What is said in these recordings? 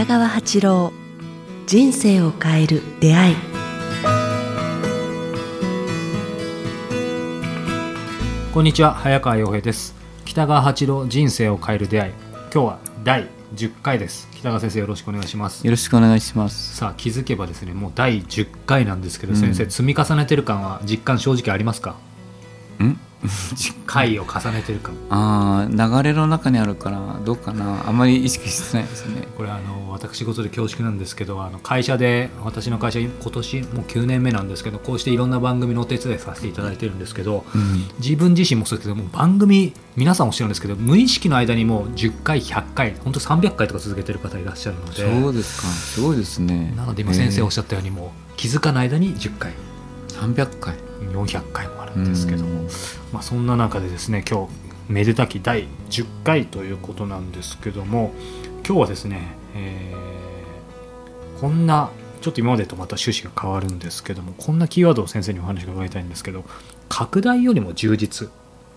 北川八郎人生を変える出会い。こんにちは早川洋平です。北川八郎人生を変える出会い。今日は第10回です。北川先生よろしくお願いします。よろしくお願いします。さあ気づけばですねもう第10回なんですけど、うん。先生積み重ねてる感は実感正直ありますか？ん 回を重ねてる感ああ、流れの中にあるから、どうかな。あんまり意識してないですね。これあの私事で恐縮なんですけどあの会社で私の会社今年もう9年目なんですけどこうしていろんな番組のお手伝いさせていただいてるんですけどうん。自分自身もそうですけどもう番組皆さんおっしゃるんですけど無意識の間にもう10回100回本当300回とか続けてる方いらっしゃるのでそうですか。すごいですね。なので今先生おっししゃったようにもう気づかない間に10回300回。400回もあるんですけどもうんまあ、そんな中でですね今日めでたき第10回ということなんですけども今日はですね、えーこんなちょっと今までとまた趣旨が変わるんですけどもこんなキーワードを先生にお話を伺いたいんですけど拡大よりも充実、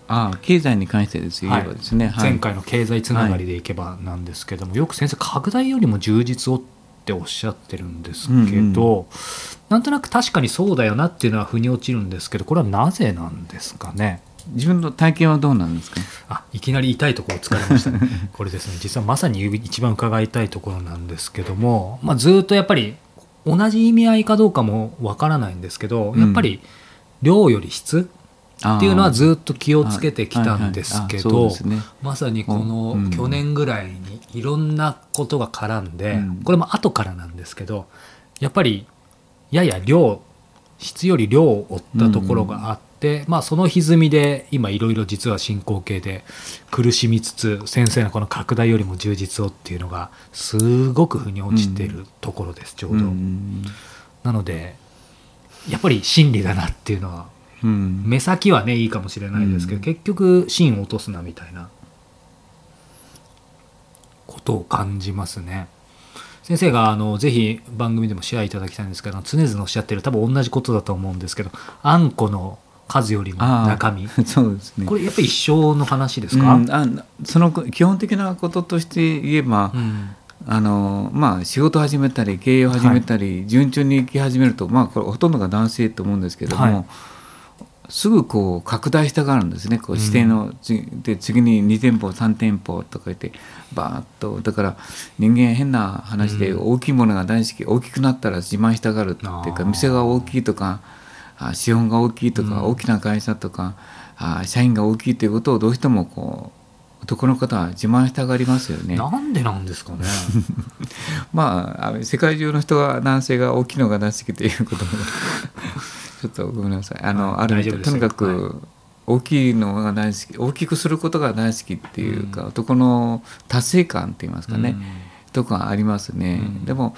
ああ、経済に関してです。言えばですね。はい前回の経済つながりでいけばなんですけども、よく先生拡大よりも充実をっておっしゃってるんですけど、うんなんとなく確かにそうだよなっていうのは腑に落ちるんですけどこれはなぜなんですかね？自分の体験はどうなんですか？あいきなり痛いところを突かれましたね。これですね。実はまさに一番伺いたいところなんですけども、まあ、ずっとやっぱり同じ意味合いかどうかもわからないんですけど、うんやっぱり量より質ああっていうのはずっと気をつけてきたんですけどまさにこのうん。去年ぐらいにいろんなことが絡んで、うん。これも後からなんですけどやっぱりやや量質より量を追ったところがあって、まあ、その歪みで今いろいろ実は進行形で苦しみつつ先生のこの拡大よりも充実をっていうのがすごく腑に落ちてるところです、ちょうど。うん。なのでやっぱり真理だなっていうのはうん。目先はねいいかもしれないですけど、うん。結局芯を落とすなみたいな。ことを感じますね。先生があのぜひ番組でもシェアいただきたいんですけど常々おっしゃってる多分同じことだと思うんですけどあんこの数よりも中身。そうですね。これやっぱり一緒の話ですか、うんあその基本的なこととして言えば、うん。あのまあ、仕事を始めたり経営を始めたり、順調に行き始めると、まあ、これほとんどが男性と思うんですけども、はいすぐこう拡大したがるんですね。こう指定の、つで次に2店舗3店舗とか言ってバーッとだから人間変な話でうん。大きいものが大好き、大きくなったら自慢したがるっていうか店が大きいとかあ資本が大きいとか、うん。大きな会社とかあ社員が大きいということをどうしてもこう男の方は自慢したがりますよね。なんでなんですかね。まあ世界中の人が男性が大きいのが大好きということもちょっとごめんなさい。あの、はいある大丈夫ですよ。とにかく、はい。大きいのが大好き大きくすることが大好きっていうか、うん。男の達成感って言いますかね、うん。とかありますね、うん。でも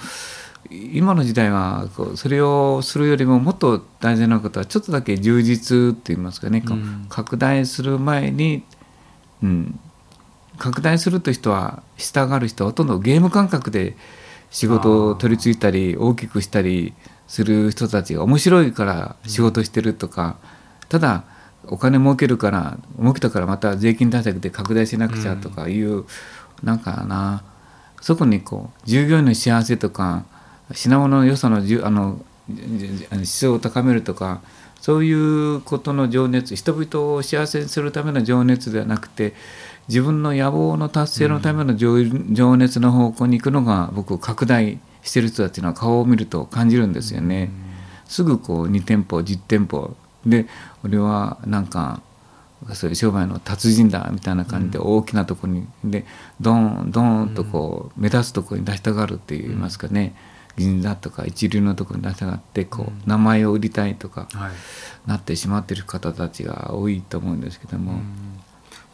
今の時代はこうそれをするよりももっと大事なことはちょっとだけ充実って言いますかね、うん。拡大する前に、うん、拡大するという人は従う人はほとんどゲーム感覚で仕事を取り付いたり大きくしたりする人たちが面白いから仕事してるとか、ただお金儲けるから儲けたからまた税金対策で拡大しなくちゃとかいう、なんかなそこにこう従業員の幸せとか品物の良さのじゅあの質を高めるとかそういうことの情熱人々を幸せにするための情熱ではなくて自分の野望の達成のための情,、情熱の方向に行くのが僕拡大してる人たちの顔を見ると感じるんですよね。すぐこう2店舗10店舗。で俺はなんかそういう商売の達人だみたいな感じで大きなとこにでドーンドーンとこう目立つとこに出したがるって言いますかね、銀座とか一流のところに出したがってこう名前を売りたいとかはい。なってしまっている方たちが多いと思うんですけども、で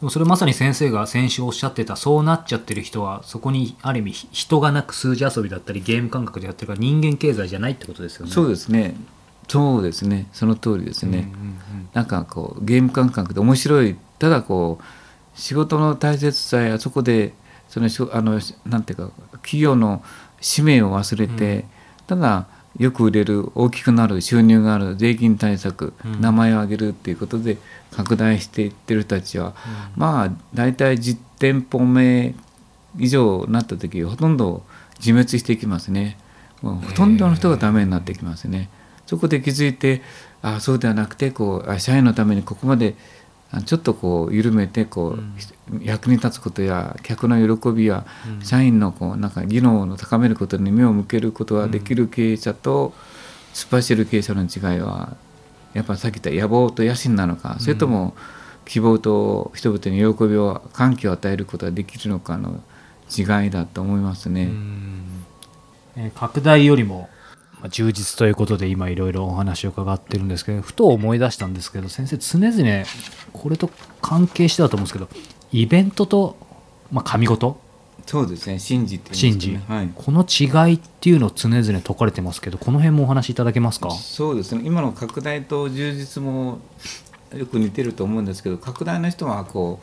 もそれまさに先生が先週おっしゃってたそうなっちゃってる人はそこにある意味ひ人がなく数字遊びだったりゲーム感覚でやってるから人間経済じゃないってことですよね。そうですね。そうですね。その通りですね。うんうんなんかこうゲーム感覚で面白い。ただこう仕事の大切さやそこでそのあのなんていうか企業の使命を忘れて、ただよく売れる大きくなる収入がある税金対策、うん。名前を挙げるっていうことで拡大していってる人たちは、まあ大体10店舗目以上になった時ほとんど自滅していきますね。もうほとんどの人がダメになってきますね。そこで気づいてあそうではなくてこうあ社員のためにここまであちょっとこう緩めてこう、役に立つことや客の喜びや社員のこうなんか技能を高めることに目を向けることができる経営者と突っ走る経営者の違いはやっぱさっき言った野望と野心なのかそれとも希望と人々に喜びを歓喜を与えることができるのかの違いだと思いますね。えー拡大よりもまあ充実ということで今いろいろお話を伺ってるんですけどふと思い出したんですけど先生常々これと関係してたと思うんですけどイベントと、まあ、神事？そうですね。神事、ですかね。はい。この違いっていうのを常々説かれてますけどこの辺もお話しいただけますか？そうですね。今の拡大と充実もよく似てると思うんですけど拡大の人はこ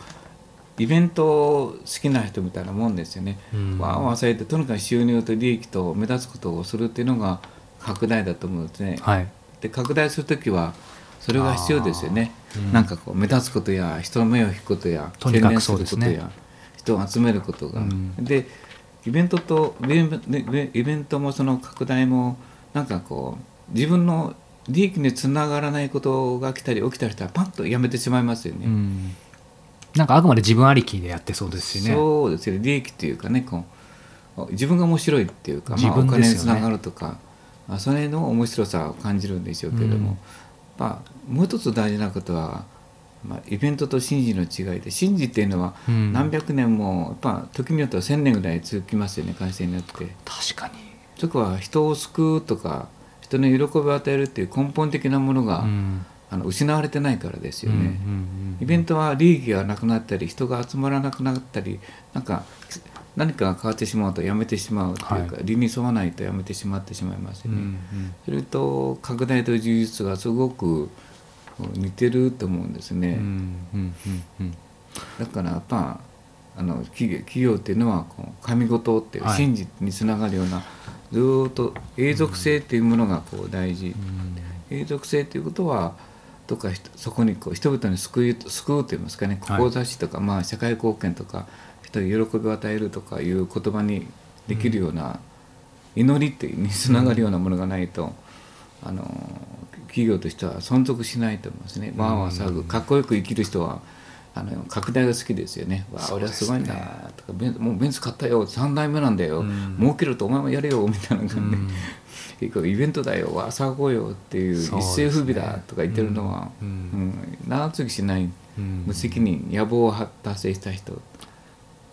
うイベント好きな人みたいなもんですよね。うん。わーわーされてとにかく収入と利益と目立つことをするっていうのが拡大だと思うんですね。はい。で拡大する時はそれが必要ですよね、うん。なんかこう目立つことや人の目を引くことやとにかくそうですね。宣伝ることや人を集めることが、うん。でイベントとイベントもその拡大もなんかこう自分の利益につながらないことが来たり起きたりしたらパッとやめてしまいますよね。うん。なんかあくまで自分ありきでやってそうですよね。そうですよね。利益っていうかねこう自分が面白いっていうか、自まあ、お分ね金につながるとか、まあ、それの面白さを感じるんでしょうけれども、うん。まあ、もう一つ大事なことは、まあ、イベントと神事の違いで神事っていうのはうん。何百年もやっぱ時によっては千年ぐらい続きますよね会社によって。確かに。そこは人を救うとか人の喜びを与えるっていう根本的なものが、うん。あの失われてないからですよね。うんうんうん。イベントは利益がなくなったり人が集まらなくなったりなんか何かが変わってしまうとやめてしまうというか、はい。理に沿わないとやめてしまってしまいますよね。うんうん。それと拡大と充実がすごく似てると思うんですね。うんうんうんだからやっぱあの企業企業っていうのはこう神事っていうはい。真実につながるような、ずーっと永続性っていうものがこう大事。永続性ということはどっか人そこにこう人々に救い救うといいますかね。はい。志とか、まあ、社会貢献とか人に喜びを与えるとかいう言葉にできるような、祈りってにつながるようなものがないと、あの企業としては存続しないと思いますね。わーわー騒ぐ。かっこよく生きる人はあの拡大が好きですよね。わあ、俺はすごいんだとか、もうベンツ買ったよ、3代目なんだよ、うん。儲けるとお前もやれよみたいな感じで、うん。結構イベントだよ、わあ、騒ごうよっていう、一世不備だとか言ってるのは、ううん。ん。長続きしない、うん。無責任、野望を達成した人。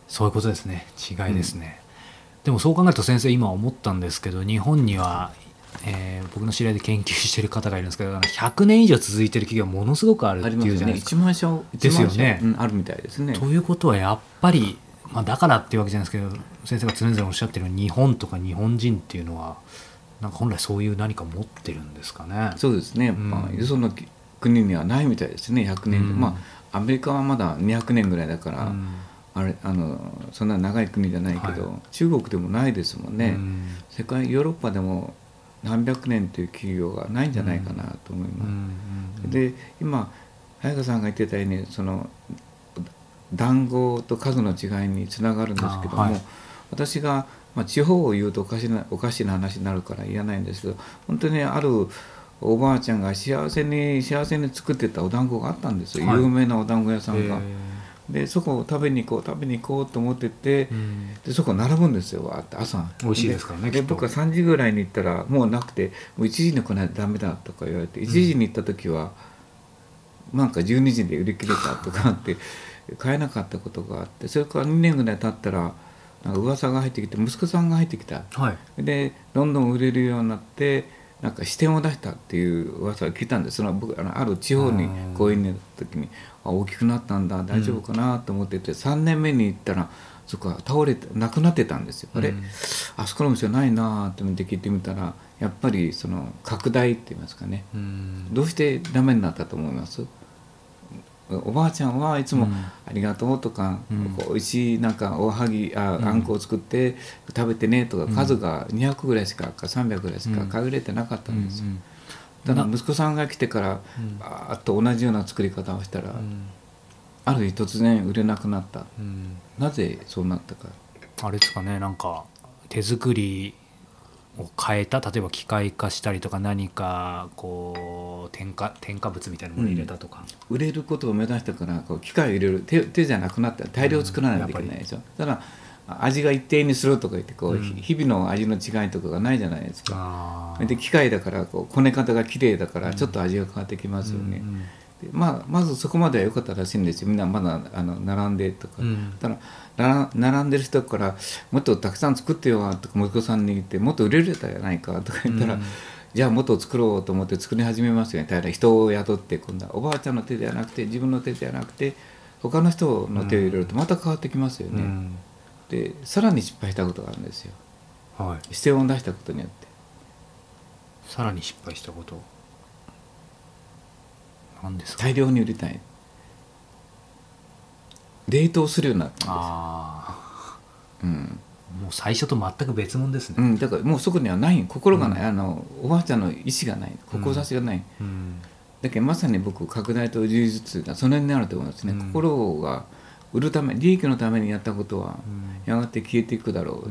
そういうことですね。違いですね、でもそう考えると先生今思ったんですけど日本には、えー僕の知り合いで研究してる方がいるんですけどあの100年以上続いてる企業がものすごくあるって。いうじゃないですか。1万社、ですよね。1万社うんあるみたいですね。ということはやっぱり、まあ、だからっていうわけじゃないですけど先生が常々おっしゃってる日本とか日本人っていうのはなんか本来そういう何か持ってるんですかね。そうですね、ん。まあ、よその国にはないみたいですね、100年。で、うん。まあ、アメリカはまだ200年ぐらいだから、うんあれあのそんな長い国じゃないけど、はい。中国でもないですもんね、うん。世界ヨーロッパでも何百年という企業がないんじゃないかなと思います。うんで今早川さんが言ってたようにその団子と数の違いにつながるんですけども、あはい。私が、まあ、地方を言うとおかしなおかしな話になるから言わないんですけど本当にあるおばあちゃんが幸せに幸せに作ってたお団子があったんですよ、はい。有名なお団子屋さんが。へでそこを食べに行こう食べに行こうと思ってて、ーうん。でそこ並ぶんですよわーって朝。美味しいですからねで僕は3時ぐらいに行ったらもうなくてもう1時に来ないとダメだとか言われて1時に行った時は、なんか12時で売り切れたとかって買えなかったことがあってそれから2年ぐらい経ったらなんか噂が入ってきて息子さんが入ってきた。はい。でどんどん売れるようになってなんか支店を出したっていう噂を聞いたんですその僕あのある地方に講演に行った時にあ大きくなったんだ大丈夫かなと思ってて、3年目に行ったらそこが倒れてなくなってたんですよ。あれ、うん。あそこの店ないなと思って聞いてみたらやっぱりその拡大って言いますかね。うん。どうしてダメになったと思います？おばあちゃんはいつもうん「ありがとう」とか、うん。こう美味しいなんかおはぎあうん。あんこを作って食べてねとか、うん。数が200ぐらいしかか300ぐらいしかうん。限れてなかったんですよ、うんただ息子さんが来てからうん。バーッと同じような作り方をしたら、うん。ある日突然売れなくなった。うん。なぜそうなったか。あれですかねなんか手作りを変えた例えば機械化したりとか何かこう添加添加物みたいなものを入れたとか、売れることを目指したからこう機械を入れる。手手じゃなくなった。ら大量作らないといけないでしょ、ただ味が一定にするとか言ってこう、うん。日々の味の違いとかがないじゃないですか。で機械だからこうこね方が綺麗だからちょっと味が変わってきますよね、うんでまあ、まずそこまでは良かったらしいんですよ。みんなまだあの並んでとか、うん。ただな並んでる人からもっとたくさん作ってよとか息子さんに言ってもっと売れるじゃないかとか言ったら、うん。じゃあもっと作ろうと思って作り始めますよね。ただ人を雇って今度はおばあちゃんの手ではなくて自分の手ではなくて他の人の手を入れるとまた変わってきますよね、うん。でさらに失敗したことがあるんですよ。はい、視点を出したことによって。さらに失敗したこと何ですか？大量に売りたい。冷凍するようになったんです。よあうん。あもう最初と全く別物ですね、うん、だからもうそこにはない心がない、あのおばあちゃんの意思がない。志がない、うん。だけどまさに僕拡大と充実がその辺にあると思いますね、うん。心が売るため利益のためにやったことはうん。やがて消えていくだろう、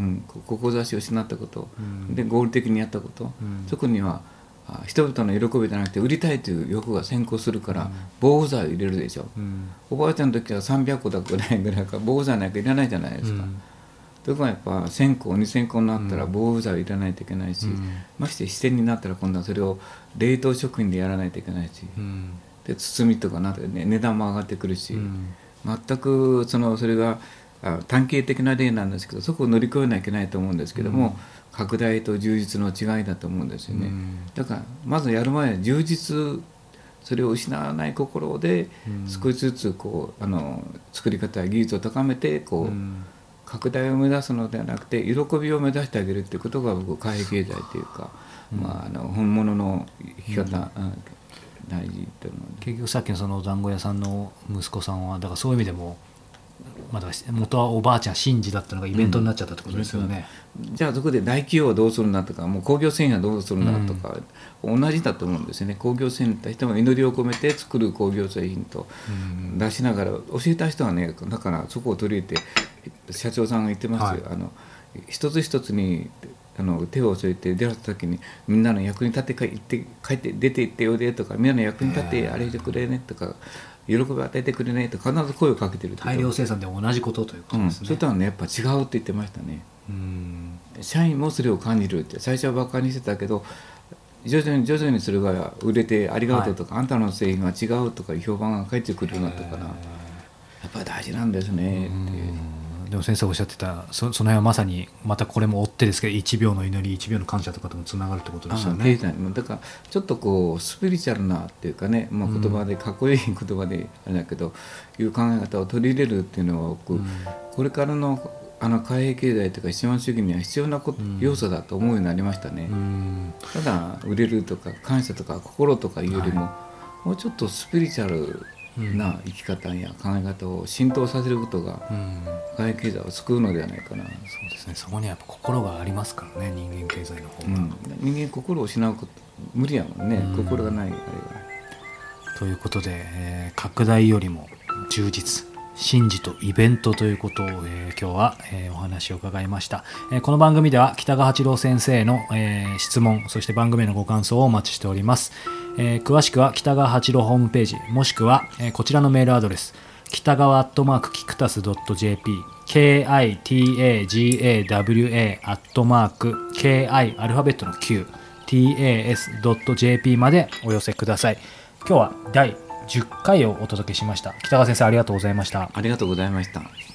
うん。志を失ったこと、うん。で合理的にやったこと、うん。そこにはあ人々の喜びじゃなくて売りたいという欲が先行するから、防腐剤を入れるでしょ、うん。おばあちゃんの時は300個だぐらいぐらいから防腐剤なんかいらないじゃないですか、うん。ところがやっぱ1000個2000個になったらうん。防腐剤をいらないといけないし、うん。まして視点になったら今度はそれを冷凍食品でやらないといけないし、うん。で包みとかなって、ね、値段も上がってくるし、うん。全くそのそれがあ短期的な例なんですけどそこを乗り越えなきゃいけないと思うんですけども、うん。拡大と充実の違いだと思うんですよね、うん。だからまずやる前は充実それを失わない心でうん。少しずつこうあの作り方や技術を高めてこう、うん。拡大を目指すのではなくて喜びを目指してあげるっていうことが僕貨幣経済というか、まあ、あの本物の生き方、うん。大事っていう結局さっきのそのお団子屋さんの息子さんはだからそういう意味でもまだ元はおばあちゃん神事だったのがイベントになっちゃったってことですよね、じゃあそこで大企業はどうするんだとかもう工業繊維はどうするんだとか、同じだと思うんですよね。工業繊維って人も祈りを込めて作る工業製品とうん。出しながら教えた人はねだからそこを取り入れて社長さんが言ってますよ、はい。あの一つ一つにあの手を添えて出会った時にみんなの役に立って帰って帰って出て行っておいでとかみんなの役に立ってあれしてくれねとか喜びを与えてくれねと必ず声をかけてる大量生産で同じことというこうん、とですね、それとはねやっぱ違うって言ってましたね。うん。社員もそれを感じるって最初はバカにしてたけど徐々に徐々にそれが売れてありがとうとか、あんたの製品は違うとか評判が返ってくるようになったからやっぱり大事なんですねっていう。でも先生おっしゃってたそその辺はまさにまたこれも追ってですけど1秒の祈り1秒の感謝とかともつながるってことですよね。だからちょっとこうスピリチュアルなっていうかね、まあ、言葉でかっこいい言葉であれだけど、いう考え方を取り入れるっていうのは僕、これからのあの貨幣経済とか資本主義には必要なこと、要素だと思うようになりましたね。うんただ売れるとか感謝とか心とかいうよりも、もうちょっとスピリチュアルな生き方や考え方を浸透させることがうん。貨幣経済を救うのではないかな、そうですね。そこにはやっぱ心がありますからね人間経済の方が。うん、人間心を失うこと無理やもんね、うん。心がないあれは。ということで、えー拡大よりも充実神事とイベントということを、えー今日は、えーお話を伺いました、えーこの番組では北川八郎先生の、えー質問そして番組へのご感想をお待ちしております、えー詳しくは北川八郎ホームページもしくは、えーこちらのメールアドレス北川アットマークキクタス .jp kitagawa アットマーク ki アルファベットの q tas.jp までお寄せください。今日は第10回をお届けしました北川先生ありがとうございましたありがとうございました。